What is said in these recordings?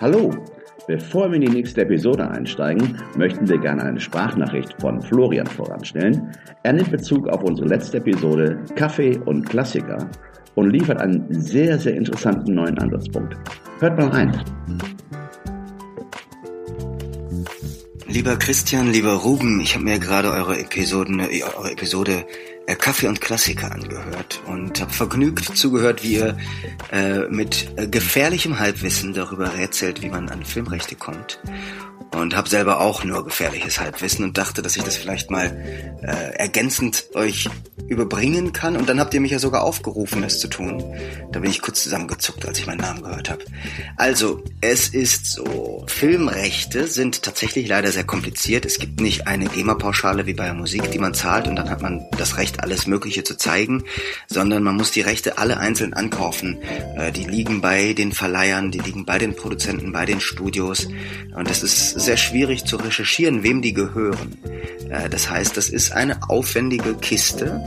Hallo, bevor wir in die nächste Episode einsteigen, möchten wir gerne eine Sprachnachricht von Florian voranstellen. Er nimmt Bezug auf unsere letzte Episode Kaffee und Klassiker und liefert einen sehr, sehr interessanten neuen Ansatzpunkt. Hört mal rein. Lieber Christian, lieber Ruben, ich habe mir gerade eure Episoden, eure Episode Kaffee und Klassiker angehört und habe vergnügt zugehört, wie ihr äh, mit äh, gefährlichem Halbwissen darüber rätselt, wie man an Filmrechte kommt und habe selber auch nur gefährliches Halbwissen und dachte, dass ich das vielleicht mal äh, ergänzend euch überbringen kann. Und dann habt ihr mich ja sogar aufgerufen, das zu tun. Da bin ich kurz zusammengezuckt, als ich meinen Namen gehört habe. Also, es ist so, Filmrechte sind tatsächlich leider sehr kompliziert. Es gibt nicht eine GEMA-Pauschale wie bei Musik, die man zahlt und dann hat man das Recht, alles Mögliche zu zeigen, sondern man muss die Rechte alle einzeln ankaufen. Äh, die liegen bei den Verleihern, die liegen bei den Produzenten, bei den Studios. Und das ist sehr schwierig zu recherchieren, wem die gehören. Äh, das heißt, das ist eine aufwendige Kiste,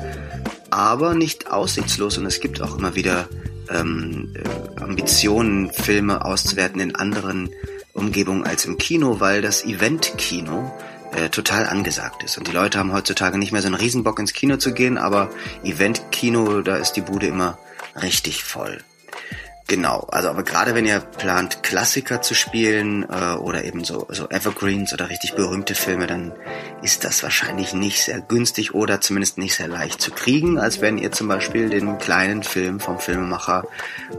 aber nicht aussichtslos und es gibt auch immer wieder ähm, äh, Ambitionen, Filme auszuwerten in anderen Umgebungen als im Kino, weil das Event-Kino äh, total angesagt ist. Und die Leute haben heutzutage nicht mehr so einen Riesenbock ins Kino zu gehen, aber Event-Kino, da ist die Bude immer richtig voll. Genau, also aber gerade wenn ihr plant, Klassiker zu spielen äh, oder eben so, so Evergreens oder richtig berühmte Filme, dann ist das wahrscheinlich nicht sehr günstig oder zumindest nicht sehr leicht zu kriegen, als wenn ihr zum Beispiel den kleinen Film vom Filmemacher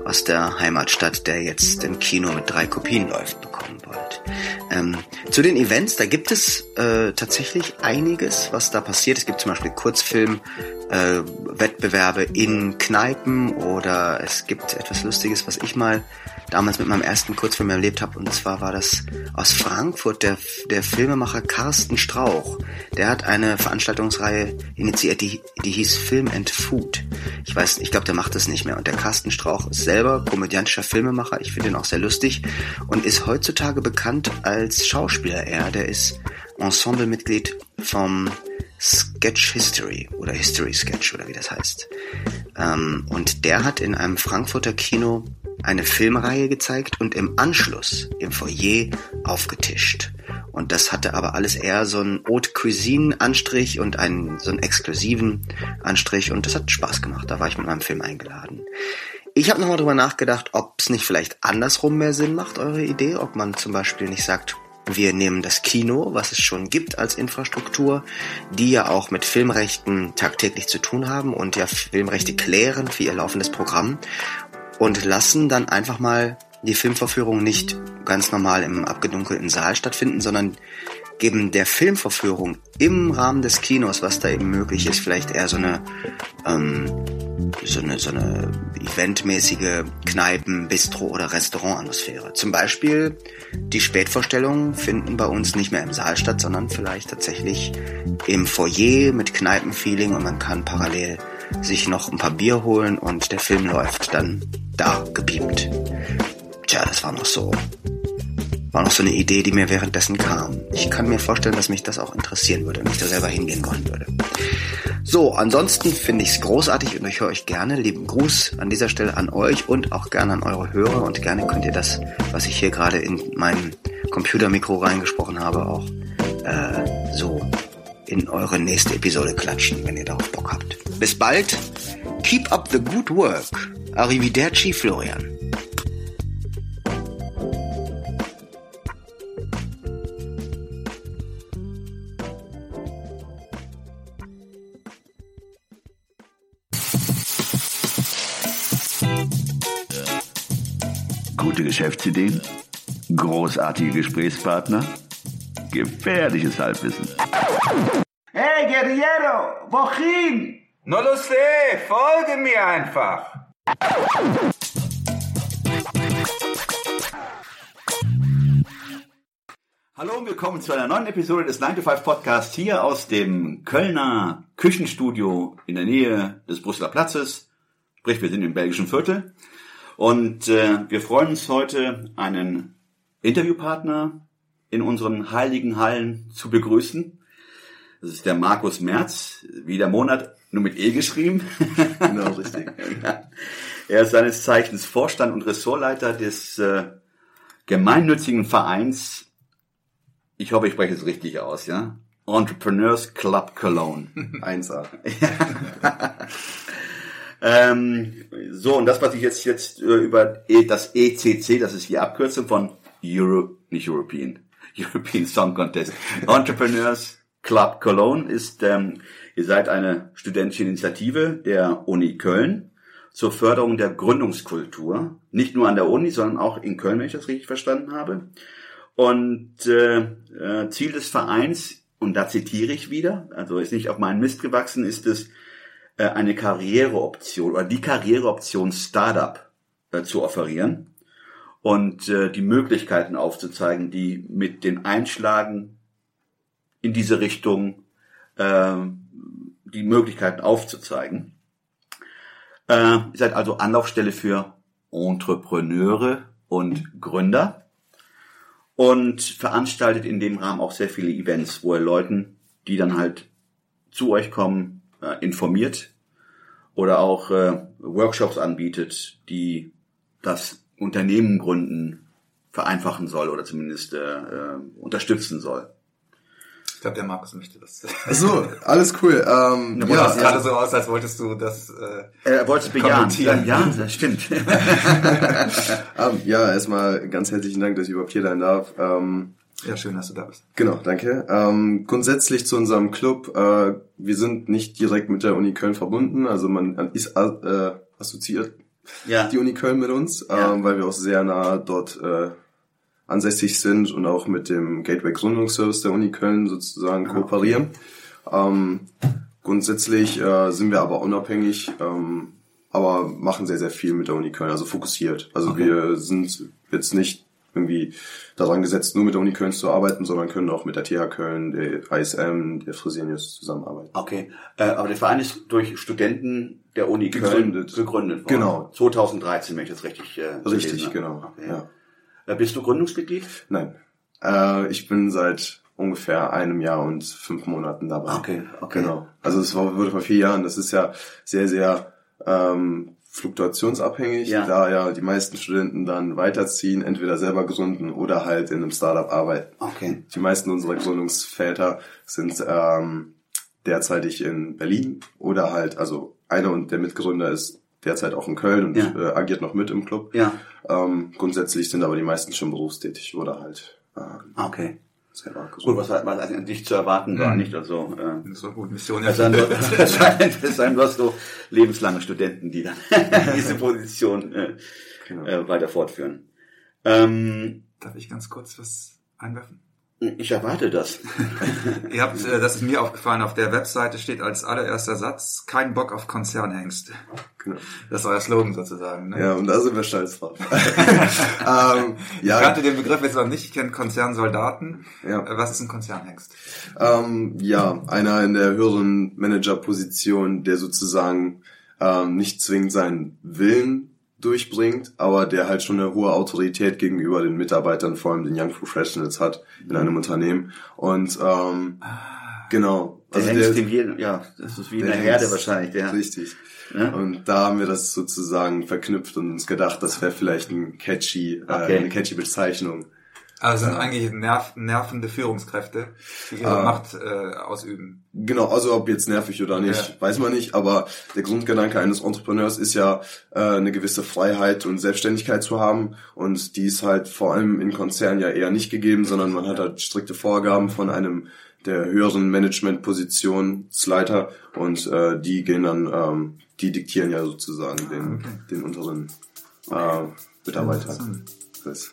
aus der Heimatstadt, der jetzt im Kino mit drei Kopien läuft, bekommen wollt. Ähm, zu den Events, da gibt es äh, tatsächlich einiges, was da passiert. Es gibt zum Beispiel Kurzfilm-Wettbewerbe äh, in Kneipen oder es gibt etwas Lustiges, was ich mal damals mit meinem ersten Kurzfilm erlebt habe. Und zwar war das aus Frankfurt der, der Filmemacher Carsten Strauch. Der hat eine Veranstaltungsreihe initiiert, die, die hieß Film and Food. Ich weiß, ich glaube, der macht das nicht mehr. Und der Carsten Strauch ist selber komödiantischer Filmemacher. Ich finde ihn auch sehr lustig und ist heutzutage bekannt als Schauspieler. Er, der ist Ensemblemitglied vom Sketch History oder History Sketch oder wie das heißt. Ähm, und der hat in einem Frankfurter Kino eine Filmreihe gezeigt und im Anschluss im Foyer aufgetischt. Und das hatte aber alles eher so einen Haute Cuisine Anstrich und einen so einen exklusiven Anstrich und das hat Spaß gemacht. Da war ich mit meinem Film eingeladen. Ich habe nochmal drüber nachgedacht, ob es nicht vielleicht andersrum mehr Sinn macht, eure Idee, ob man zum Beispiel nicht sagt, wir nehmen das Kino, was es schon gibt als Infrastruktur, die ja auch mit Filmrechten tagtäglich zu tun haben und ja Filmrechte klären für ihr laufendes Programm und lassen dann einfach mal die Filmverführung nicht ganz normal im abgedunkelten Saal stattfinden, sondern geben der Filmverführung im Rahmen des Kinos, was da eben möglich ist, vielleicht eher so eine ähm, so eine so eine eventmäßige Kneipen, Bistro oder Restaurantatmosphäre. Zum Beispiel die Spätvorstellungen finden bei uns nicht mehr im Saal statt, sondern vielleicht tatsächlich im Foyer mit Kneipenfeeling und man kann parallel sich noch ein paar Bier holen und der Film läuft dann da gebeamt. Tja, das war noch so. War noch so eine Idee, die mir währenddessen kam. Ich kann mir vorstellen, dass mich das auch interessieren würde, wenn ich da selber hingehen wollen würde. So, ansonsten finde ich es großartig und ich höre euch gerne. Lieben Gruß an dieser Stelle an euch und auch gerne an eure Hörer und gerne könnt ihr das, was ich hier gerade in mein Computermikro reingesprochen habe, auch äh, so in eure nächste Episode klatschen, wenn ihr darauf Bock habt. Bis bald. Keep up the good work. Arrivederci, Florian. Gute Geschäftsideen, großartige Gesprächspartner, gefährliches Halbwissen. Hey Guerriero, wohin? No lo sé, folge mir einfach. Hallo und willkommen zu einer neuen Episode des 9 to 5 Podcasts hier aus dem Kölner Küchenstudio in der Nähe des Brüsseler Platzes. Sprich, wir sind im belgischen Viertel. Und äh, wir freuen uns heute, einen Interviewpartner in unseren heiligen Hallen zu begrüßen. Das ist der Markus Merz. wie der Monat, nur mit E geschrieben. Genau, richtig. Ja. Er ist seines Zeichens Vorstand und Ressortleiter des äh, gemeinnützigen Vereins, ich hoffe, ich spreche es richtig aus, ja? Entrepreneurs Club Cologne. 1A. Ähm, so, und das, was ich jetzt, jetzt äh, über E- das ECC, das ist die Abkürzung von Euro, nicht European, European Song Contest, Entrepreneurs Club Cologne ist, ähm, ihr seid eine studentische Initiative der Uni Köln zur Förderung der Gründungskultur, nicht nur an der Uni, sondern auch in Köln, wenn ich das richtig verstanden habe. Und äh, äh, Ziel des Vereins, und da zitiere ich wieder, also ist nicht auf meinen Mist gewachsen, ist es, äh, eine Karriereoption oder die Karriereoption Startup äh, zu offerieren und äh, die Möglichkeiten aufzuzeigen, die mit den Einschlagen in diese Richtung äh, die Möglichkeiten aufzuzeigen. Äh, ihr seid also Anlaufstelle für Entrepreneure und Gründer und veranstaltet in dem Rahmen auch sehr viele Events, wo ihr Leuten, die dann halt zu euch kommen, äh, informiert oder auch äh, Workshops anbietet, die das Unternehmen gründen vereinfachen soll oder zumindest äh, äh, unterstützen soll. Ich glaube, der Markus möchte das. Ach so, alles cool. Ähm, Du ja, sahst gerade so aus, als wolltest du das. Äh, Er wollte es bejahen. Kommentieren. Ja, das stimmt. ähm, ja, erstmal ganz herzlichen Dank, dass ich überhaupt hier sein darf. Ähm, ja, schön, dass du da bist. Genau, danke. Ähm, grundsätzlich zu unserem Club, äh, wir sind nicht direkt mit der Uni Köln verbunden, also man ist äh, assoziiert ja. die Uni Köln mit uns, Ja. ähm, weil wir auch sehr nah dort äh, ansässig sind und auch mit dem Gateway Gründungsservice der Uni Köln sozusagen kooperieren. Ähm, grundsätzlich äh, sind wir aber unabhängig, ähm, aber machen sehr, sehr viel mit der Uni Köln, also fokussiert. Also Okay. wir sind jetzt nicht irgendwie daran gesetzt, nur mit der Uni Köln zu arbeiten, sondern können auch mit der TH Köln, der ISM, der Fresenius zusammenarbeiten. Okay, äh, aber der Verein ist durch Studenten der Uni Gegründet. Köln gegründet worden. Genau. 2013, wenn ich das richtig äh, Richtig, habe. genau. Okay. Ja. Äh, Bist du Gründungsmitglied? Nein. Äh, ich bin seit ungefähr einem Jahr und fünf Monaten dabei. Okay, okay. Genau. Also es war, wurde vor vier Jahren. Das ist ja sehr, sehr ähm, fluktuationsabhängig, Ja. da ja die meisten Studenten dann weiterziehen, entweder selber gründen oder halt in einem Startup arbeiten. Okay. Die meisten unserer Gründungsväter sind ähm, derzeitig in Berlin oder halt, also einer und der Mitgründer ist derzeit auch in Köln und Ja. äh, agiert noch mit im Club. Ja. Ähm, grundsätzlich sind aber die meisten schon berufstätig oder halt ähm, Okay. Gut, was, was an dich zu erwarten war, Mhm. nicht? Also, äh, Das war gut, Mission erfüllt. es du hast so lebenslange Studenten, die dann diese Position äh, Genau. äh, weiter fortführen. Ähm, Darf ich ganz kurz was einwerfen? Ich erwarte das. Ihr habt, äh, das ist mir aufgefallen, auf der Webseite steht als allererster Satz, kein Bock auf Konzernhengste. Genau. Das ist euer Slogan sozusagen. Ne? Ja, und da sind wir stolz drauf. ähm, Ich ja, kannte den Begriff jetzt noch nicht, ich kenne Konzernsoldaten. Ja. Äh, Was ist ein Konzernhengst? ähm, ja, einer in der höheren Managerposition, der sozusagen ähm, nicht zwingend seinen Willen durchbringt, aber der halt schon eine hohe Autorität gegenüber den Mitarbeitern, vor allem den Young Professionals hat in einem Unternehmen. Und ähm, genau, Der also der, dem jeden, ja, das ist wie der eine Herde wahrscheinlich, der. Richtig. Ja? Und da haben wir das sozusagen verknüpft und uns gedacht, das wäre vielleicht ein catchy, Okay. äh, eine catchy Bezeichnung. Also sind eigentlich nerv nervende Führungskräfte, die ihre Ah. Macht äh, ausüben. Genau, also ob jetzt nervig oder nicht, Ja. weiß man nicht, aber der Grundgedanke eines Entrepreneurs ist ja, äh, eine gewisse Freiheit und Selbstständigkeit zu haben und die ist halt vor allem in Konzernen ja eher nicht gegeben, sondern man hat halt strikte Vorgaben von einem der höheren Managementpositionsleiter und äh, die gehen dann, ähm, die diktieren ja sozusagen den, den unteren äh, Mitarbeitern. Das.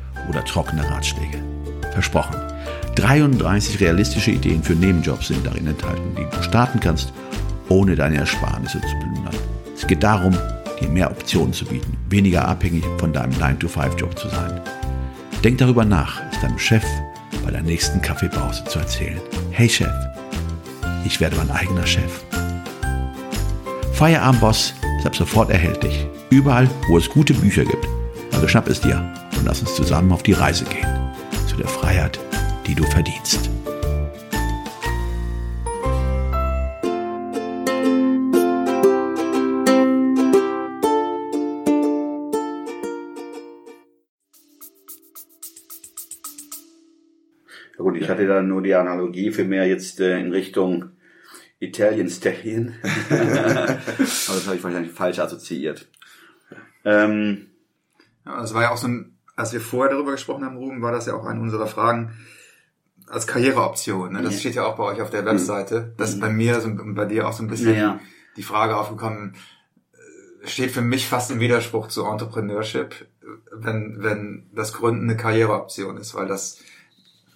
oder trockene Ratschläge. Versprochen. 33 realistische Ideen für Nebenjobs sind darin enthalten, die du starten kannst, ohne deine Ersparnisse zu plündern. Es geht darum, dir mehr Optionen zu bieten, weniger abhängig von deinem 9-to-5-Job zu sein. Denk darüber nach, es deinem Chef bei der nächsten Kaffeepause zu erzählen. Hey Chef, ich werde mein eigener Chef. Feierabendboss ist ab sofort erhältlich. Überall, wo es gute Bücher gibt. Also schnapp es dir und lass uns zusammen auf die Reise gehen. Zu der Freiheit, die du verdienst. Ja gut, ich hatte da nur die Analogie für mehr jetzt äh, in Richtung Italian Stallion. Aber das habe ich wahrscheinlich falsch assoziiert. Ähm, Ja, das war ja auch so ein, als wir vorher darüber gesprochen haben, Ruben, war das ja auch eine unserer Fragen als Karriereoption. Ne? Das Ja. steht ja auch bei euch auf der Webseite. Das ist bei mir so, und bei dir auch so ein bisschen Ja, die Frage aufgekommen, äh, steht für mich fast im Widerspruch zu Entrepreneurship, wenn, wenn das Gründen eine Karriereoption ist, weil das,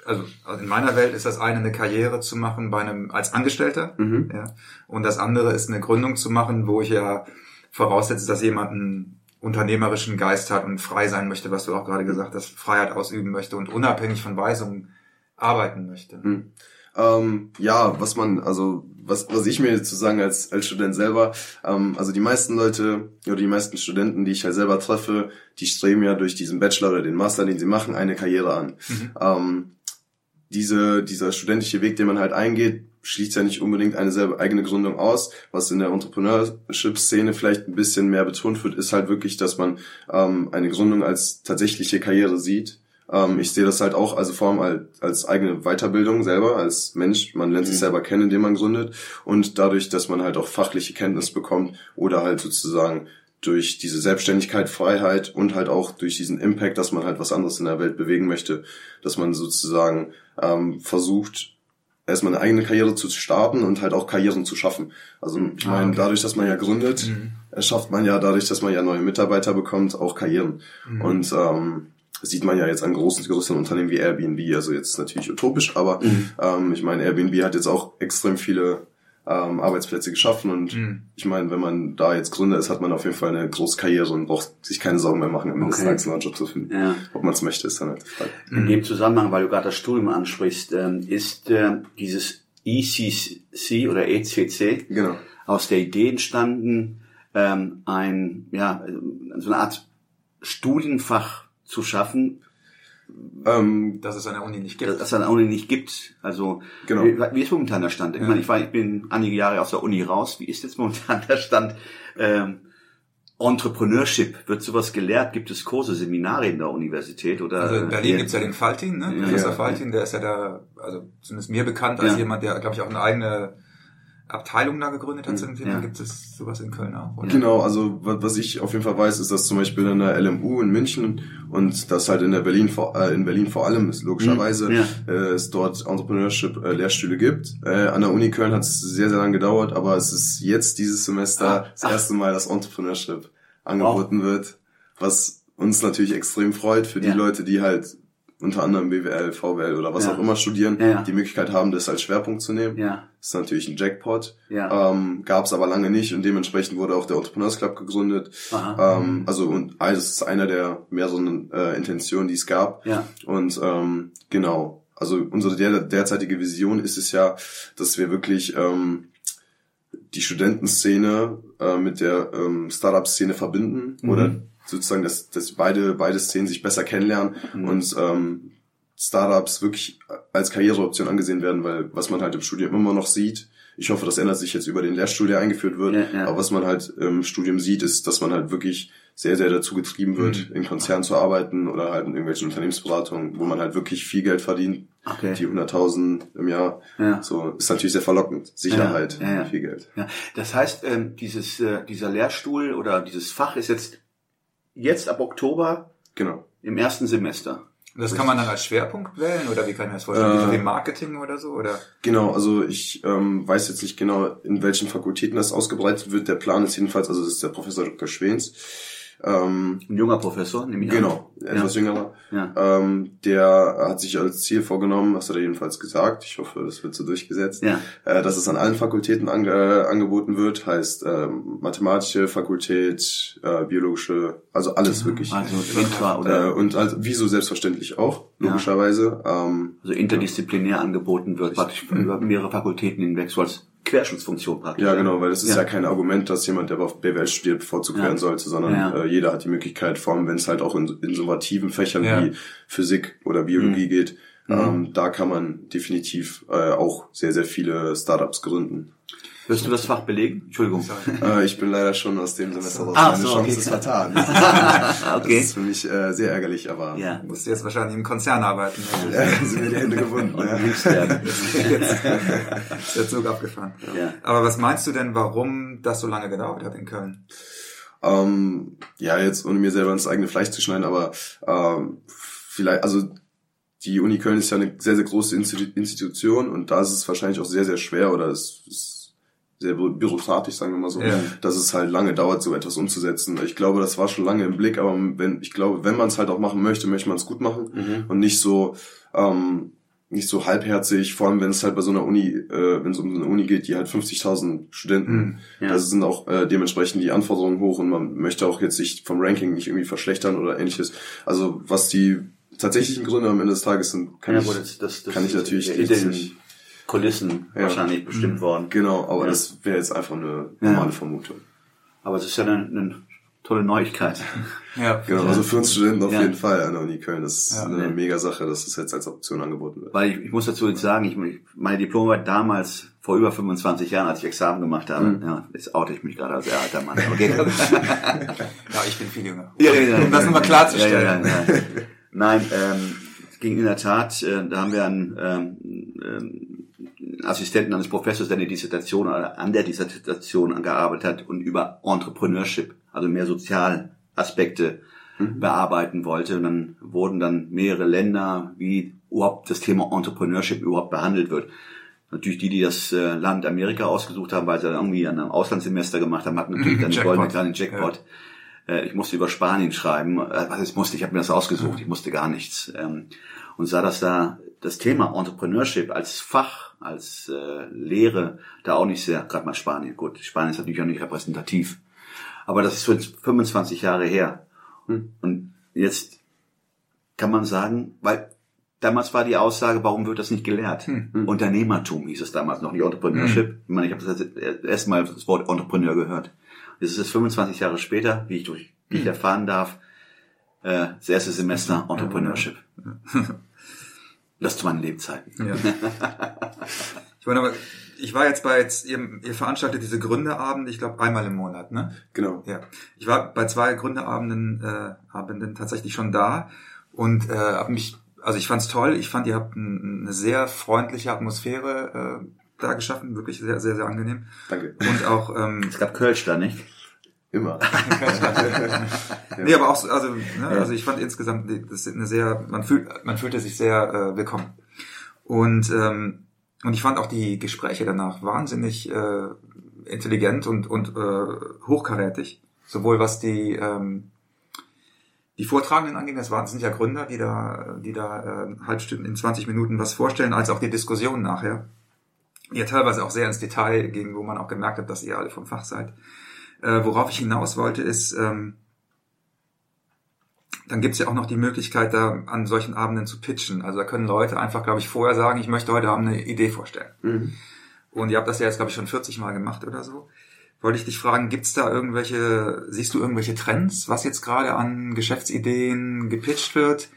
also also in meiner Welt ist das eine, eine Karriere zu machen bei einem, als Angestellter, Mhm. ja, und das andere ist eine Gründung zu machen, wo ich ja voraussetze, dass jemand einen unternehmerischen Geist hat und frei sein möchte, was du auch gerade gesagt hast, Freiheit ausüben möchte und unabhängig von Weisungen arbeiten möchte. Mhm. Ähm, ja, was man, also was, was ich mir jetzt zu sagen als, als Student selber, ähm, also die meisten Leute oder die meisten Studenten, die ich halt selber treffe, die streben ja durch diesen Bachelor oder den Master, den sie machen, eine Karriere an. Ähm, diese, dieser studentische Weg, den man halt eingeht, schließt ja nicht unbedingt eine selber eigene Gründung aus. Was in der Entrepreneurship-Szene vielleicht ein bisschen mehr betont wird, ist halt wirklich, dass man ähm, eine Gründung als tatsächliche Karriere sieht. Ähm, ich sehe das halt auch, also vor allem als, als eigene Weiterbildung selber, als Mensch. Man lernt sich selber kennen, indem man gründet. Und dadurch, dass man halt auch fachliche Kenntnis bekommt oder halt sozusagen durch diese Selbstständigkeit, Freiheit und halt auch durch diesen Impact, dass man halt was anderes in der Welt bewegen möchte, dass man sozusagen ähm, versucht, erstmal eine eigene Karriere zu starten und halt auch Karrieren zu schaffen. Also ich meine, dadurch, dass man ja gründet, erschafft man ja dadurch, dass man ja neue Mitarbeiter bekommt, auch Karrieren. Und ähm, sieht man ja jetzt an großen, größeren Unternehmen wie Airbnb, also jetzt natürlich utopisch, aber ähm, ich meine, Airbnb hat jetzt auch extrem viele ähm, Arbeitsplätze geschaffen und ich meine, wenn man da jetzt Gründer ist, hat man auf jeden Fall eine große Karriere und braucht sich keine Sorgen mehr machen, am Ende des Okay. Tages einen neuen Job zu finden. Ja. Ob man es möchte, ist dann halt die Frage. In dem Zusammenhang, weil du gerade das Studium ansprichst, ähm, ist äh, dieses ECC oder ECC Genau. aus der Idee entstanden, ähm, ein, ja, so eine Art Studienfach zu schaffen, Ähm, Dass es an der Uni nicht gibt. das es an der Uni nicht gibt. Also Genau. wie, ist momentan der Stand? Ich meine, ich, war, ich bin einige Jahre aus der Uni raus. Wie ist jetzt momentan der Stand? Ähm, Entrepreneurship, wird sowas gelehrt? Gibt es Kurse, Seminare in der Universität? Oder, Also in Berlin äh, gibt's ja den Faltin, ne? Ja. Professor Ja. Faltin, der ist ja da, also zumindest mir bekannt als Ja. jemand, der, glaube ich, auch eine eigene Abteilung da gegründet hat zu dem Thema. Ja. Gibt es sowas in Köln auch? Oder? Genau, also wa- was ich auf jeden Fall weiß, ist, dass zum Beispiel in der LMU in München und das halt in der Berlin vor, äh, in Berlin vor allem ist logischerweise Mhm, ja. äh, es dort Entrepreneurship äh, Lehrstühle gibt. Äh, an der Uni Köln hat es sehr sehr lange gedauert, aber es ist jetzt dieses Semester Ah. das erste Mal, dass Entrepreneurship angeboten wird, was uns natürlich extrem freut für die Ja. Leute, die halt unter anderem BWL, VWL oder was Ja. auch immer studieren, Ja, die Möglichkeit haben, das als Schwerpunkt zu nehmen. Ja, Das ist natürlich ein Jackpot. Ja. Ähm, Gab es aber lange nicht und dementsprechend wurde auch der Entrepreneurs Club gegründet. Aha. Ähm, also und also ist einer der mehreren äh, Intentionen, die es gab. Ja. Und ähm, genau, also unsere der, derzeitige Vision ist es ja, dass wir wirklich ähm, die Studentenszene äh, mit der ähm, Startup-Szene verbinden Mhm. oder sozusagen, dass, dass beide, beide Szenen sich besser kennenlernen Mhm. und ähm, Startups wirklich als Karriereoption angesehen werden, weil was man halt im Studium immer noch sieht, ich hoffe, das ändert sich jetzt über den Lehrstuhl, der eingeführt wird, Ja, ja. aber was man halt im Studium sieht, ist, dass man halt wirklich sehr, sehr dazu getrieben wird, Mhm. in Konzernen zu arbeiten oder halt in irgendwelchen Unternehmensberatungen, wo man halt wirklich viel Geld verdient, Okay. die 100.000 im Jahr, Ja. so, ist natürlich sehr verlockend. Sicherheit, ja, ja. viel Geld. Ja, das heißt, ähm, dieses, äh, dieser Lehrstuhl oder dieses Fach ist jetzt, jetzt ab Oktober Genau. im ersten Semester. Und das kann man dann als Schwerpunkt wählen oder wie kann ich mir das vorstellen? Äh, Marketing oder so? Oder? Genau, also ich ähm, weiß jetzt nicht genau, in welchen Fakultäten das ausgebreitet wird. Der Plan ist jedenfalls, also das ist der Professor Dr. Schwens, Ähm, Ein junger Professor, nehme ich Genau, an. etwas ja. jüngerer. Ja. Ähm, der hat sich als Ziel vorgenommen, das hat er jedenfalls gesagt, ich hoffe, das wird so durchgesetzt, Ja. äh, dass es an allen Fakultäten ange äh, angeboten wird, heißt ähm, mathematische Fakultät, äh, biologische, also alles wirklich. Also intra oder Äh, und also, wie so selbstverständlich auch, Ja. logischerweise. Ähm, also interdisziplinär angeboten wird, praktisch über mehrere Fakultäten hinweg, so als Querschutzfunktion praktisch. ja, genau, weil das ist Ja. ja, kein Argument, dass jemand, der auf BWL studiert, bevorzugt Ja. werden sollte, sondern Ja. äh, jeder hat die Möglichkeit, vor allem wenn es halt auch in innovativen Fächern Ja. wie Physik oder Biologie Mhm. geht, ähm, da kann man definitiv äh, auch sehr, sehr viele Startups gründen. Wirst du das Fach belegen? Entschuldigung. Äh, ich bin leider schon aus dem Semester raus. Ah, Meine so, Chance okay. ist vertan. okay. Das ist für mich äh, sehr ärgerlich, aber Ja. Musst du jetzt wahrscheinlich im Konzern arbeiten. ne? äh, sind mir die Hände gebunden. Und ja. werden. Ist der Zug abgefahren. Ja. Aber was meinst du denn, warum das so lange gedauert hat in Köln? Ähm, ja, jetzt ohne mir selber ins eigene Fleisch zu schneiden, aber ähm, vielleicht, also die Uni Köln ist ja eine sehr, sehr große Institu Institution und da ist es wahrscheinlich auch sehr, sehr schwer oder es ist sehr bü- bürokratisch, sagen wir mal so, Ja. dass es halt lange dauert, so etwas umzusetzen. Ich glaube, das war schon lange im Blick, aber wenn, ich glaube, wenn man es halt auch machen möchte, möchte man es gut machen und nicht so, ähm, nicht so halbherzig, vor allem wenn es halt bei so einer Uni, äh, wenn es um so eine Uni geht, die halt 50.000 Studenten, Ja. da sind auch äh, dementsprechend die Anforderungen hoch und man möchte auch jetzt sich vom Ranking nicht irgendwie verschlechtern oder ähnliches. Also was die tatsächlichen Gründe am Ende des Tages sind, kann ja, ich das, das, das kann ich natürlich nicht. Kulissen Ja. wahrscheinlich bestimmt worden. Genau, aber Ja. das wäre jetzt einfach eine Ja. normale Vermutung. Aber es ist ja eine, eine tolle Neuigkeit. Ja, Genau, also für uns Studenten auf Ja. jeden Fall an der Uni Köln. Das ist Ja. eine mega Sache, dass das jetzt als Option angeboten wird. Weil ich, ich muss dazu jetzt sagen, ich, meine Diplomarbeit damals, vor über 25 Jahren, als ich Examen gemacht habe, Mhm. ja, jetzt oute ich mich gerade als sehr alter Mann. Okay. ja, ich bin viel jünger. Ja, ja, ja. Um das nochmal klarzustellen. Ja, ja, ja, ja. Nein, ähm, es ging in der Tat, äh, da haben wir einen ähm, ähm, Assistenten eines Professors, der eine Dissertation oder an der Dissertation gearbeitet hat und über Entrepreneurship, also mehr Sozialaspekte bearbeiten wollte. Und dann wurden dann mehrere Länder, wie überhaupt das Thema Entrepreneurship überhaupt behandelt wird. Natürlich die, die das äh, Land Amerika ausgesucht haben, weil sie dann irgendwie an einem Auslandssemester gemacht haben, hatten natürlich dann einen Jackpot. goldenen kleinen Jackpot. Äh, Ich musste über Spanien schreiben. Äh, Was ich musste, ich habe mir das ausgesucht. Ich musste gar nichts. Ähm, Und sah, dass da das Thema Entrepreneurship als Fach, als äh, Lehre da auch nicht sehr, gerade mal Spanien. Gut, Spanien ist natürlich auch nicht repräsentativ. Aber das ist jetzt 25 Jahre her. Und jetzt kann man sagen, weil damals war die Aussage, warum wird das nicht gelehrt? Unternehmertum hieß es damals noch, nicht Entrepreneurship. Ich meine, ich habe das erste Mal das Wort Entrepreneur gehört. Jetzt ist es 25 Jahre später, wie ich durch wie ich erfahren darf, äh, das erste Semester Entrepreneurship. Das zu meinen Lebzeiten. Ja. Ich meine, aber ich war jetzt bei jetzt, ihr, ihr veranstaltet diese Gründerabende, ich glaube einmal im Monat, ne? Genau. Ja. Ich war bei zwei Gründerabenden äh, Abenden tatsächlich schon da und äh, habe mich, also ich fand's toll. Ich fand, ihr habt ein, eine sehr freundliche Atmosphäre äh, da geschaffen, wirklich sehr, sehr, sehr angenehm. Danke. Und auch ähm, Es gab Kölsch da, nicht? Immer. Nee, aber auch so, also, ne, also ich fand insgesamt das ist eine sehr, man fühlt, man fühlte sich sehr äh, willkommen. Und ähm, und ich fand auch die Gespräche danach wahnsinnig äh, intelligent und und äh, hochkarätig, sowohl was die ähm, die Vortragenden anging, das waren das sind ja Gründer, die da die da äh, halbstunden in 20 Minuten was vorstellen, als auch die Diskussion nachher, die ja teilweise auch sehr ins Detail ging, wo man auch gemerkt hat, dass ihr alle vom Fach seid. Äh, worauf ich hinaus wollte, ist, ähm, dann gibt's ja auch noch die Möglichkeit, da an solchen Abenden zu pitchen. Also da können Leute einfach, glaube ich, vorher sagen, ich möchte heute Abend eine Idee vorstellen. Mhm. Und ihr habt das ja jetzt, glaube ich, schon 40 Mal gemacht oder so. Wollte ich dich fragen, gibt's da irgendwelche, siehst du irgendwelche Trends, was jetzt gerade an Geschäftsideen gepitcht wird?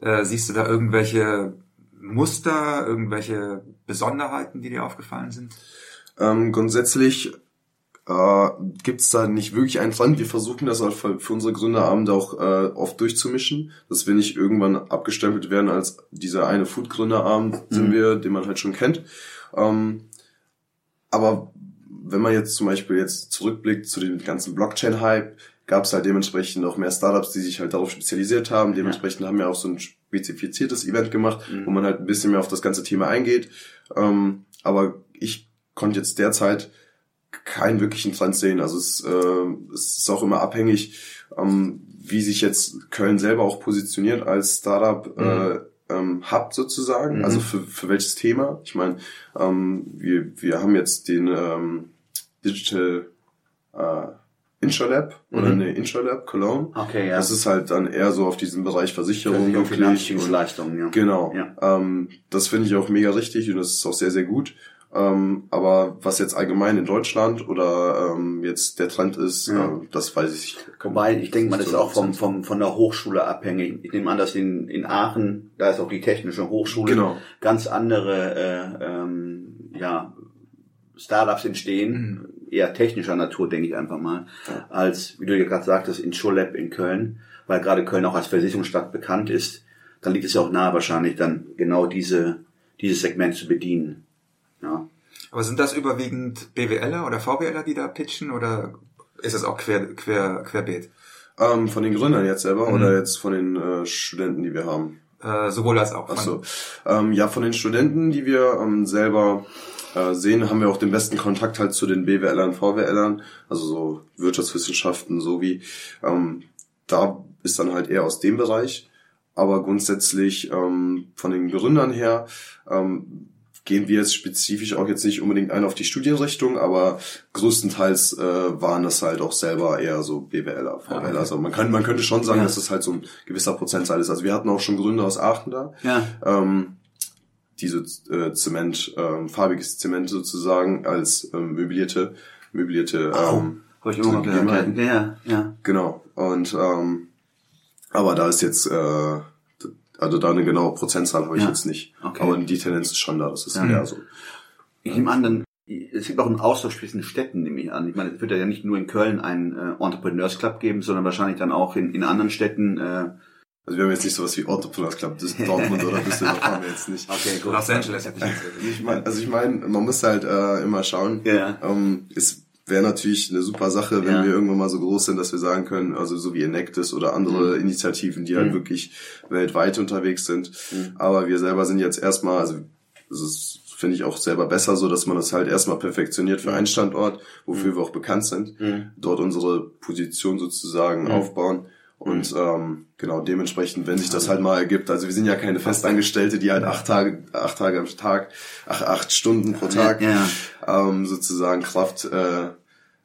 Äh, siehst du da irgendwelche Muster, irgendwelche Besonderheiten, die dir aufgefallen sind? Ähm, grundsätzlich äh, gibt es da nicht wirklich einen Trend. Wir versuchen das auch für, für unsere Gründerabende auch äh, oft durchzumischen, dass wir nicht irgendwann abgestempelt werden als dieser eine Food-Gründerabend, sind wir, den man halt schon kennt. Ähm, aber wenn man jetzt zum Beispiel jetzt zurückblickt zu dem ganzen Blockchain-Hype, gab es halt dementsprechend auch mehr Startups, die sich halt darauf spezialisiert haben. Dementsprechend haben wir auch so ein spezifiziertes Event gemacht, wo man halt ein bisschen mehr auf das ganze Thema eingeht. Ähm, aber ich konnte jetzt derzeit keinen wirklichen Trend sehen. Also es, äh, es ist auch immer abhängig, ähm, wie sich jetzt Köln selber auch positioniert als Startup äh, ähm, Hub sozusagen, Mhm. also für, für welches Thema. Ich meine, ähm, wir, wir haben jetzt den ähm, Digital äh, oder Mhm. ne Insurlab Cologne. Okay, ja. Das ist halt dann eher so auf diesem Bereich Versicherung, wirklich und- Finanzdienstleistungen, ja. Genau. Ja. Ähm, das finde ich auch mega richtig und das ist auch sehr, sehr gut. Ähm, aber was jetzt allgemein in Deutschland oder ähm, jetzt der Trend ist, Ja. äh, das weiß ich. Wobei, ich denke mal, das ist auch vom, 100%. vom, von der Hochschule abhängig. Ich nehme an, dass in, in Aachen, da ist auch die Technische Hochschule, Genau. ganz andere äh, ähm, ja, Startups entstehen, eher technischer Natur, denke ich einfach mal, als, wie du ja gerade sagtest, in Schulab in Köln, weil gerade Köln auch als Versicherungsstadt bekannt ist, dann liegt es ja auch nahe wahrscheinlich dann genau diese, dieses Segment zu bedienen. Aber sind das überwiegend BWLer oder VWLer, die da pitchen oder ist es auch quer, quer, querbeet? Ähm, von den Gründern jetzt selber Mhm. oder jetzt von den äh, Studenten, die wir haben? Äh, sowohl als auch. Ach so. Ähm, ja, von den Studenten, die wir ähm, selber äh, sehen, haben wir auch den besten Kontakt halt zu den BWLern, VWLern, also so Wirtschaftswissenschaften, so wie ähm, da ist dann halt eher aus dem Bereich. Aber grundsätzlich ähm, von den Gründern her ähm, gehen wir jetzt spezifisch auch jetzt nicht unbedingt ein auf die Studienrichtung, aber größtenteils äh, waren das halt auch selber eher so BWLer, VWLer. okay. Also man kann, man könnte schon sagen, Ja. dass das halt so ein gewisser Prozentzahl ist. Also wir hatten auch schon Gründer aus Aachen da Ja. ähm, diese äh, Zement, ähm, farbiges Zement sozusagen als ähm, möblierte, möblierte, ähm, Habe ich immer mal gehört. Ja, ja, ja. genau. Und ähm, aber da ist jetzt, äh, also da eine genaue Prozentzahl habe ich Ja. jetzt nicht. Okay. Aber die Tendenz ist schon da, das ist Ja. eher so. Ich nehme an, dann, es gibt auch einen Austausch zwischen Städten, nehme ich an. Ich meine, es wird ja nicht nur in Köln einen äh, Entrepreneurs Club geben, sondern wahrscheinlich dann auch in, in anderen Städten. Äh, Also wir haben jetzt nicht sowas wie Entrepreneurs Club, das ist Dortmund oder Düsseldorf haben wir jetzt nicht. okay, Los Angeles hätte ich jetzt Ich mein, also ich meine, man muss halt äh, immer schauen. Ja. Ähm, es wäre natürlich eine super Sache, wenn Ja. wir irgendwann mal so groß sind, dass wir sagen können, also so wie Enactus oder andere Initiativen, die halt wirklich weltweit unterwegs sind. Aber wir selber sind jetzt erstmal, also das finde ich auch selber besser so, dass man das halt erstmal perfektioniert für einen Standort, wofür wir auch bekannt sind, dort unsere Position sozusagen aufbauen. Und ähm, genau dementsprechend, wenn sich das halt mal ergibt, also wir sind ja keine Festangestellte, die halt acht Tage, acht Tage am Tag, ach, acht Stunden pro Tag Ja. ähm, sozusagen Kraft. Äh,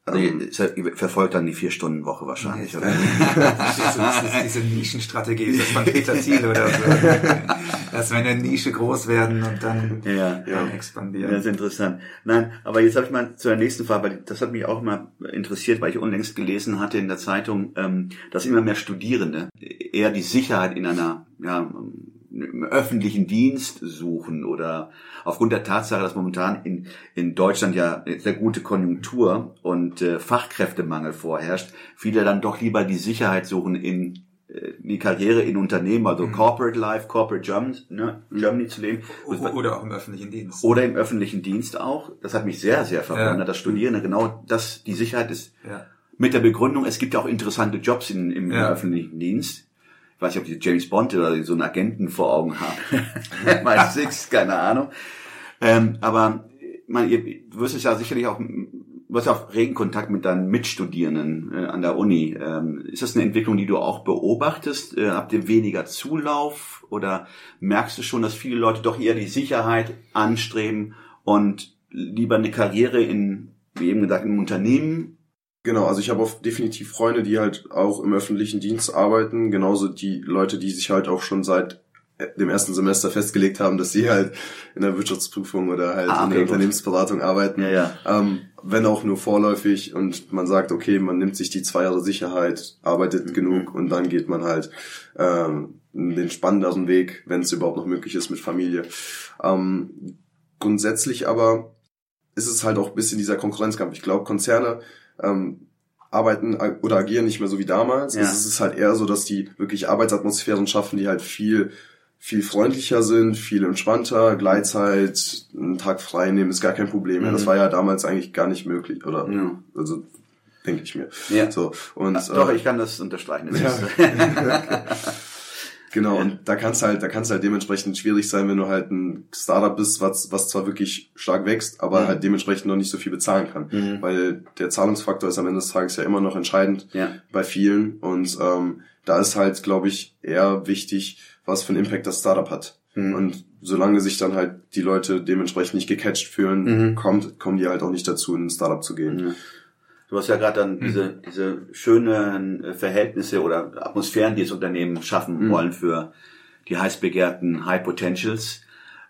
also seid- ihr verfolgt dann die Vier-Stunden-Woche wahrscheinlich, oder? das ist diese Nischenstrategie, ist das von Peter Thiel oder so. Dass wir in der Nische groß werden und dann, Ja. dann Ja, expandieren. das ist interessant. Nein, aber jetzt habe ich mal zu der nächsten Frage, weil das hat mich auch mal interessiert, weil ich unlängst gelesen hatte in der Zeitung, ähm, dass immer mehr Studierende eher die Sicherheit in einer, ja, im öffentlichen Dienst suchen oder aufgrund der Tatsache, dass momentan in, in Deutschland ja eine sehr gute Konjunktur und äh, Fachkräftemangel vorherrscht, viele dann doch lieber die Sicherheit suchen in äh, die Karriere in Unternehmen, also Corporate Life, Corporate Germany, ne, Germany zu leben. O- Oder auch im öffentlichen Dienst. Oder im öffentlichen Dienst auch. Das hat mich sehr, sehr verwundert, Ja. dass Studierende genau das, die Sicherheit ist. Ja. Mit der Begründung, es gibt ja auch interessante Jobs in, im Ja. öffentlichen Dienst. Ich weiß nicht, ob die James Bond oder so einen Agenten vor Augen haben. Mein Six, keine Ahnung. Ähm, aber, meine, ihr, du wirst es ja sicherlich auch, du hast ja auch regen Kontakt mit deinen Mitstudierenden äh, an der Uni. Ähm, ist das eine Entwicklung, die du auch beobachtest? Äh, habt ihr weniger Zulauf oder merkst du schon, dass viele Leute doch eher die Sicherheit anstreben und lieber eine Karriere in, wie eben gesagt, im Unternehmen Genau, also ich habe auch definitiv Freunde, die halt auch im öffentlichen Dienst arbeiten, genauso die Leute, die sich halt auch schon seit dem ersten Semester festgelegt haben, dass sie halt in der Wirtschaftsprüfung oder halt Ah, in okay, der gut. Unternehmensberatung arbeiten. Ja, ja. Ähm, wenn auch nur vorläufig und man sagt, okay, man nimmt sich die zwei Jahre Sicherheit, arbeitet genug und dann geht man halt ähm, den spannenderen Weg, wenn es überhaupt noch möglich ist mit Familie. Ähm, grundsätzlich aber ist es halt auch ein bisschen dieser Konkurrenzkampf. Ich glaube, Konzerne ähm, arbeiten oder agieren nicht mehr so wie damals. Ja. Es ist halt eher so, dass die wirklich Arbeitsatmosphären schaffen, die halt viel viel freundlicher sind, viel entspannter, Gleitzeit, einen Tag frei nehmen ist gar kein Problem mehr. Das Mhm. war ja damals eigentlich gar nicht möglich, oder? Ja. Also denke ich mir. Ja. So und Doch, äh, ich kann das unterstreichen. Das Ja. Genau, und da kann's halt, da kann's halt dementsprechend schwierig sein, wenn du halt ein Startup bist, was, was zwar wirklich stark wächst, aber Mhm. halt dementsprechend noch nicht so viel bezahlen kann. Mhm. Weil der Zahlungsfaktor ist am Ende des Tages ja immer noch entscheidend Ja. bei vielen. Und ähm, da ist halt, glaube ich, eher wichtig, was für einen Impact das Startup hat. Mhm. Und solange sich dann halt die Leute dementsprechend nicht gecatcht fühlen, Mhm. kommt, kommen die halt auch nicht dazu, in ein Startup zu gehen. Du hast ja gerade dann diese, diese schönen äh, Verhältnisse oder Atmosphären, die das Unternehmen schaffen Mhm. wollen für die heiß begehrten High Potentials.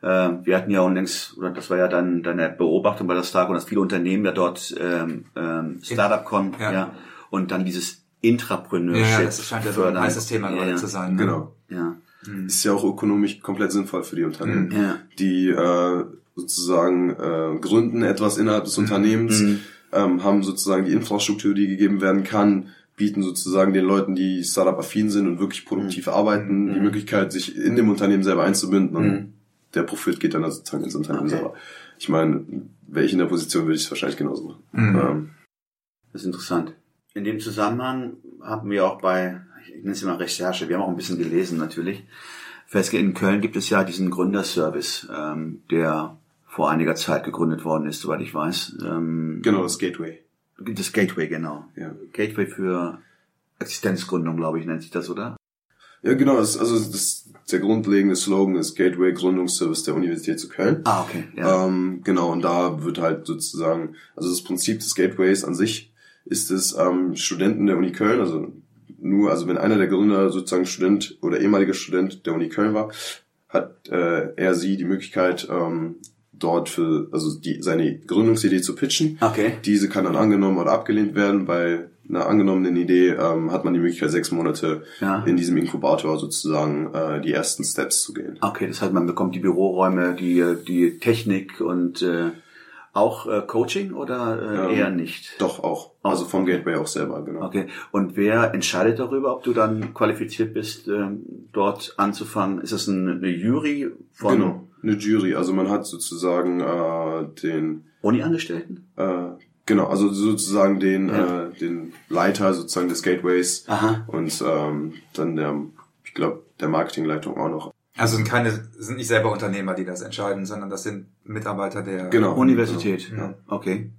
Äh, wir hatten ja unlängst, oder das war ja dann deine Beobachtung bei der Starcon, dass viele Unternehmen ja dort ähm, ähm, Startup-Con, ja. Ja. und dann dieses Intrapreneurship Ja, ja, das scheint ja so ein heißes Thema ja, gerade ja. zu sein. ne? Genau. Ja. Ist ja auch ökonomisch komplett sinnvoll für die Unternehmen. Ja. Die äh, sozusagen äh, gründen etwas innerhalb des Unternehmens, Mhm. Ähm, haben sozusagen die Infrastruktur, die gegeben werden kann, bieten sozusagen den Leuten, die Startup-affin sind und wirklich produktiv arbeiten, die Möglichkeit, sich in dem Unternehmen selber einzubinden und Mhm. der Profit geht dann also sozusagen ins Unternehmen Okay. selber. Ich meine, wäre ich in der Position, würde ich es wahrscheinlich genauso machen. Mhm. Ähm, Das ist interessant. In dem Zusammenhang haben wir auch bei, ich nenne es immer Recherche, wir haben auch ein bisschen gelesen natürlich, festgestellt, in Köln gibt es ja diesen Gründerservice, ähm, der vor einiger Zeit gegründet worden ist, soweit ich weiß. Ähm, genau, das Gateway. Das Gateway, genau. Ja. Gateway für Existenzgründung, glaube ich, nennt sich das, oder? Ja, genau, das, also das, der grundlegende Slogan ist Gateway Gründungsservice der Universität zu Köln. Ah, okay. Ja. Ähm, genau, und da wird halt sozusagen, also das Prinzip des Gateways an sich ist es, ähm, Studenten der Uni Köln, also nur, also wenn einer der Gründer sozusagen Student oder ehemaliger Student der Uni Köln war, hat äh, er sie die Möglichkeit, ähm, dort für, also die, seine Gründungsidee zu pitchen. Okay. Diese kann dann angenommen oder abgelehnt werden. Bei einer angenommenen Idee ähm, hat man die Möglichkeit, sechs Monate Ja. in diesem Inkubator sozusagen äh, die ersten Steps zu gehen. Okay, das heißt, man bekommt die Büroräume, die, die Technik und äh, auch äh, Coaching oder äh, Ähm, eher nicht? Doch auch. Also vom Gateway auch selber, genau. Okay. Und wer entscheidet darüber, ob du dann qualifiziert bist, ähm, dort anzufangen? Ist das ein, eine Jury von Genau, eine Jury. Also man hat sozusagen äh, den, Uni-Angestellten? äh, genau, also sozusagen den, Ja. äh, den Leiter sozusagen des Gateways Aha. und ähm, dann der, ich glaube, der Marketingleitung auch noch. Also sind keine, sind nicht selber Unternehmer, die das entscheiden, sondern das sind Mitarbeiter der Genau. Universität. Ja. Okay.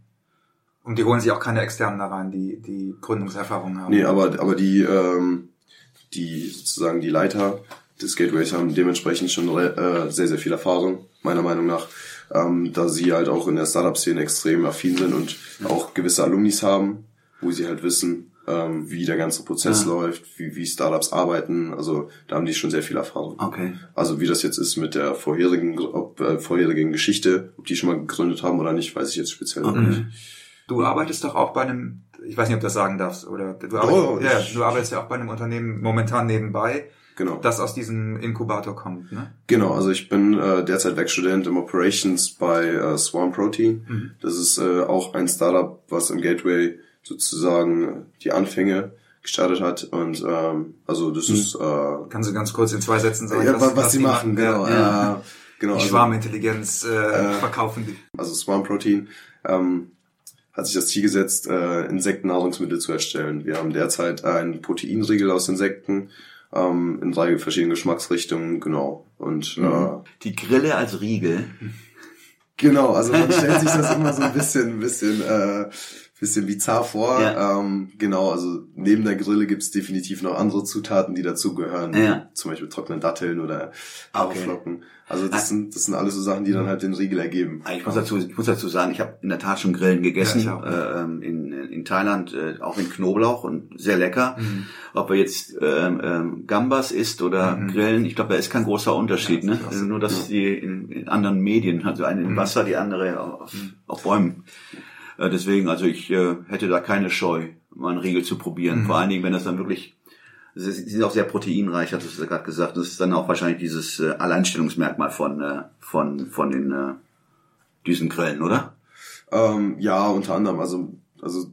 Und die holen sich auch keine externen da rein, die die Gründungserfahrung haben. Nee, aber, aber die, ähm, die sozusagen die Leiter des Gateways haben dementsprechend schon äh, sehr, sehr viel Erfahrung, meiner Meinung nach, ähm, da sie halt auch in der Startup-Szene extrem affin sind und auch gewisse Alumnis haben, wo sie halt wissen, ähm, wie der ganze Prozess Ja. läuft, wie, wie Startups arbeiten. Also da haben die schon sehr viel Erfahrung. Okay. Also wie das jetzt ist mit der vorherigen, ob, äh, vorherigen Geschichte, ob die schon mal gegründet haben oder nicht, weiß ich jetzt speziell noch nicht. Du arbeitest doch auch bei einem, ich weiß nicht, ob du das sagen darfst, oder du Oh, arbeitest, ich- ja, du arbeitest ja auch bei einem Unternehmen momentan nebenbei, Genau. das aus diesem Inkubator kommt, ne? Genau, also ich bin äh, derzeit Werkstudent im Operations bei äh, Swarm Protein. Das ist äh, auch ein Startup, was im Gateway sozusagen die Anfänge gestartet hat. Und ähm, also das ist äh, Kannst du ganz kurz in zwei Sätzen sagen, ja, was, was sie die machen, genau. Ja. Äh, genau Die also, Schwarmintelligenz äh, verkaufen die. also Swarm Protein ähm, hat sich das Ziel gesetzt, äh, Insektennahrungsmittel zu erstellen. Wir haben derzeit einen Proteinriegel aus Insekten ähm, in drei verschiedenen Geschmacksrichtungen, genau. Und äh, Die Grille als Riegel. Genau, also man stellt sich das immer so ein bisschen, ein bisschen, äh, bisschen bizarr vor. Ja. Ähm, genau, also neben der Grille gibt's definitiv noch andere Zutaten, die dazugehören. Ja. Zum Beispiel trockene Datteln oder Okay. Haferflocken. Also Ah. das sind, das sind alles so Sachen, die dann halt den Riegel ergeben. Ich muss dazu, ich muss dazu sagen, ich habe in der Tat schon Grillen gegessen Ja, äh, ähm, in, in Thailand, äh, auch in Knoblauch und sehr lecker. Mhm. Ob er jetzt ähm, ähm, Gambas isst oder Grillen, ich glaube, da ist kein großer Unterschied. Ja, ne? das ist Also nur, dass die in, in anderen Medien, also eine in Wasser, die andere auf, auf Bäumen. Äh, deswegen, also ich äh, hätte da keine Scheu, mal einen Riegel zu probieren. Vor allen Dingen, wenn das dann wirklich Sie sind auch sehr proteinreich, hast du ja gerade gesagt. Das ist dann auch wahrscheinlich dieses äh, Alleinstellungsmerkmal von, äh, von, von den äh, diesen Grillen, oder? Ähm, ja, unter anderem, also, also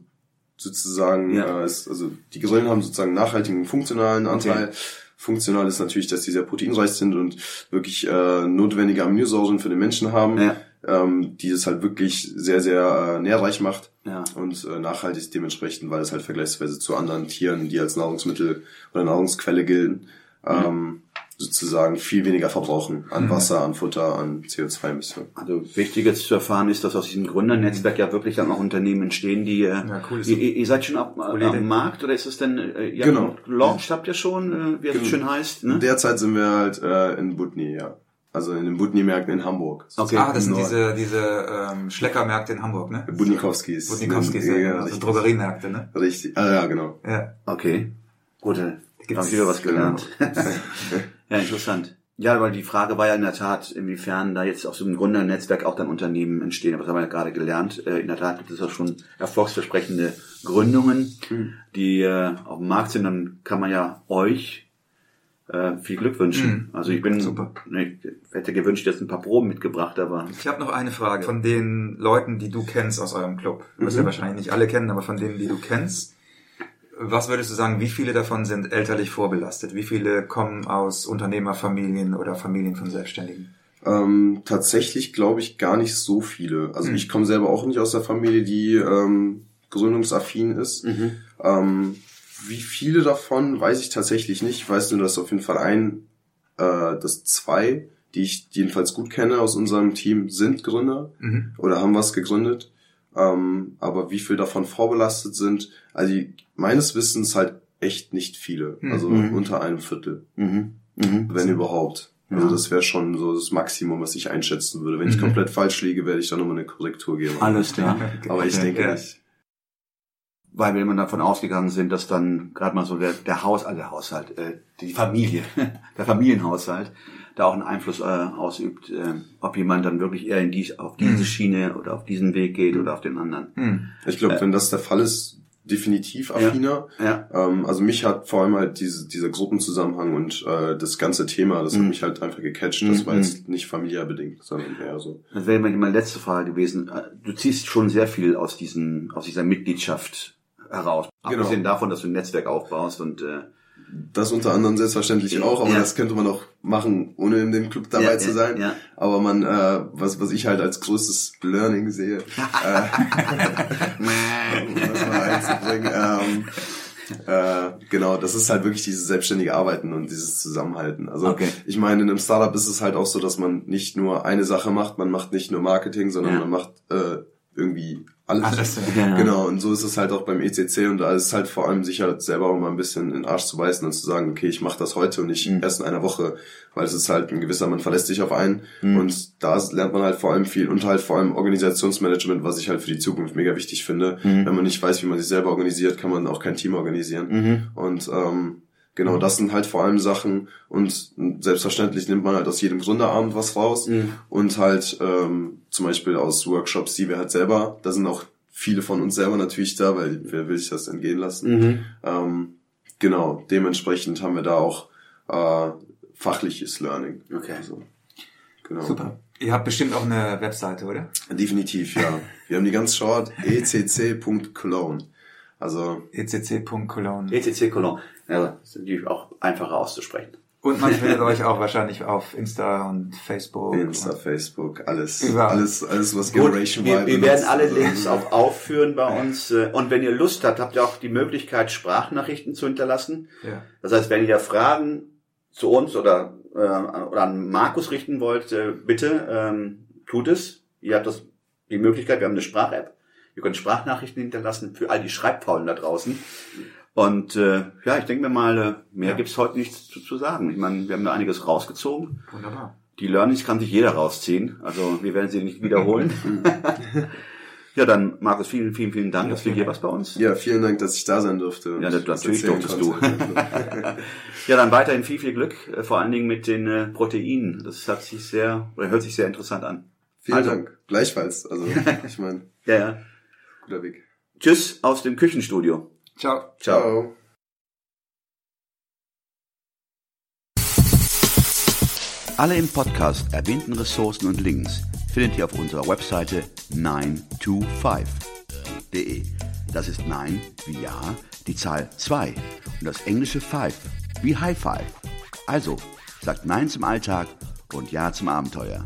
sozusagen, Ja. äh, ist, also die Grillen haben sozusagen einen nachhaltigen funktionalen Anteil. Funktional ist natürlich, dass die sehr proteinreich sind und wirklich äh, notwendige Aminosäuren für den Menschen haben, Ja. Ähm, die es halt wirklich sehr, sehr äh, nährreich macht Ja. und äh, nachhaltig dementsprechend, weil es halt vergleichsweise zu anderen Tieren, die als Nahrungsmittel oder Nahrungsquelle gelten, ähm, sozusagen viel weniger verbrauchen an Wasser, an Futter, an CO2-Emissionen. Also wichtig jetzt zu erfahren ist, dass aus diesem Gründernetzwerk ja wirklich dann auch Unternehmen entstehen, die äh, Ja, cool ihr, ihr seid schon am, Coole am. Markt oder ist es denn äh, ja, Genau. Launch habt ihr schon, äh, wie es so schön heißt, ne? Derzeit sind wir halt äh, in Butni, ja. Also in den Butni-Märkten in Hamburg. Okay. Ah, das sind diese, diese ähm, Schleckermärkte in Hamburg, ne? Budnikowskis. Budnikowskis, ja, Ja, genau. Also. Drogeriemärkte, ne? Richtig. Ah, ja, genau. Ja. Okay. Gut, dann Gibt's- wieder was gelernt. ja, interessant. Ja, weil die Frage war ja in der Tat, inwiefern da jetzt aus so einem Gründernetzwerk auch dann Unternehmen entstehen. Aber das haben wir ja gerade gelernt. Äh, In der Tat gibt es auch schon erfolgsversprechende Gründungen, die äh, auf dem Markt sind. Dann kann man ja euch äh, viel Glück wünschen. Also ich bin Super. Ne, ich hätte gewünscht, jetzt ein paar Proben mitgebracht, aber Ich habe noch eine Frage. Von den Leuten, die du kennst aus eurem Club, du wirst ja wahrscheinlich nicht alle kennen, aber von denen, die du kennst, was würdest du sagen, wie viele davon sind elterlich vorbelastet? Wie viele kommen aus Unternehmerfamilien oder Familien von Selbstständigen? Ähm, tatsächlich glaube ich gar nicht so viele. Also Hm. ich komme selber auch nicht aus der Familie, die ähm, gründungsaffin ist. Mhm. Ähm, wie viele davon weiß ich tatsächlich nicht. Ich weiß nur, dass auf jeden Fall ein, äh, dass zwei, die ich jedenfalls gut kenne aus unserem Team, sind Gründer Mhm. oder haben was gegründet. Ähm, aber wie viel davon vorbelastet sind, also die, meines Wissens halt echt nicht viele. Mhm. Also unter einem Viertel, mhm. Mhm. wenn überhaupt. Also das wäre schon so das Maximum, was ich einschätzen würde. Wenn ich komplett falsch liege, werde ich dann nochmal eine Korrektur geben. alles klar. Aber ich denke Ja. nicht. Weil wenn man davon ausgegangen sind, dass dann gerade mal so der, der Haus, also der Haushalt, äh, die Familie, der Familienhaushalt, da auch einen Einfluss äh, ausübt, äh, ob jemand dann wirklich eher in die, auf diese Schiene oder auf diesen Weg geht oder auf den anderen. Hm. Ich glaube, wenn das der Fall ist, definitiv affiner. Ja. Ähm, also mich hat vor allem halt diese, dieser Gruppenzusammenhang und äh, das ganze Thema, das hat mich halt einfach gecatcht. Das war jetzt nicht familiär bedingt, sondern eher so. Das wäre meine letzte Frage gewesen. Äh, Du ziehst schon sehr viel aus diesen, aus dieser Mitgliedschaft heraus. Genau. Abgesehen davon, dass du ein Netzwerk aufbaust und äh, Das unter anderem selbstverständlich auch, aber Ja. das könnte man auch machen, ohne in dem Club dabei Ja, zu sein. ja. Aber man, äh, was, was ich halt als größtes Learning sehe, äh, um das mal einzubringen, ähm, äh, genau, das ist halt wirklich dieses selbstständige Arbeiten und dieses Zusammenhalten. Also Okay. ich meine, in einem Startup ist es halt auch so, dass man nicht nur eine Sache macht, man macht nicht nur Marketing, sondern man macht äh, irgendwie alles. Alles, ja. Genau, und so ist es halt auch beim ECC und da ist es halt vor allem sich halt selber auch mal ein bisschen in den Arsch zu beißen und zu sagen, okay, ich mache das heute und nicht Mhm. erst in einer Woche, weil es ist halt ein gewisser, man verlässt sich auf einen und da lernt man halt vor allem viel und halt vor allem Organisationsmanagement, was ich halt für die Zukunft mega wichtig finde. Mhm. Wenn man nicht weiß, wie man sich selber organisiert, kann man auch kein Team organisieren. Mhm. Und ähm, genau, das sind halt vor allem Sachen und selbstverständlich nimmt man halt aus jedem Gründerabend was raus Mhm. und halt ähm, zum Beispiel aus Workshops, die wir halt selber, da sind auch viele von uns selber natürlich da, weil wer will sich das entgehen lassen. Mhm. Ähm, genau, dementsprechend haben wir da auch äh, fachliches Learning. Okay. Also, genau. Super. Ihr habt bestimmt auch eine Webseite, oder? Definitiv, ja. Wir haben die ganz short ecc.cologne. Also E ecc.cologne. Ja, das ist natürlich auch einfacher auszusprechen. Und man findet euch auch wahrscheinlich auf Insta und Facebook. Insta, und- Facebook, alles, Überall. alles, alles was Gut, Generation wir, Y wir benutzt. werden alle Also, Links auch aufführen bei uns. äh, Und wenn ihr Lust habt, habt ihr auch die Möglichkeit, Sprachnachrichten zu hinterlassen. Ja. Das heißt, wenn ihr Fragen zu uns oder, äh, oder an Markus richten wollt, äh, bitte ähm, tut es. Ihr habt das, die Möglichkeit, wir haben eine Sprach-App. Ihr könnt Sprachnachrichten hinterlassen für all die Schreibfaulen da draußen. Und äh, ja, ich denke mir mal, äh, mehr Ja. gibt's heute nichts zu, zu sagen. Ich meine, wir haben da einiges rausgezogen. Wunderbar. Die Learnings kann sich jeder rausziehen. Also wir werden sie nicht wiederholen. ja, dann Markus, vielen, vielen, vielen Dank, dass du hier warst bei uns. Ja, vielen Dank, dass ich da sein durfte. Ja, das- natürlich durftest du. Ja, dann weiterhin viel, viel Glück, äh, vor allen Dingen mit den äh, Proteinen. Das hat sich sehr, oder hört sich sehr interessant an. Vielen Also. Dank. Gleichfalls. Also, ich meine, Ja, ja. guter Weg. Tschüss aus dem Küchenstudio. Ciao. Ciao. Alle im Podcast erwähnten Ressourcen und Links findet ihr auf unserer Webseite 925.de. Das ist 9 wie Ja, die Zahl 2 und das englische 5 wie High Five. Also, sagt Nein zum Alltag und Ja zum Abenteuer.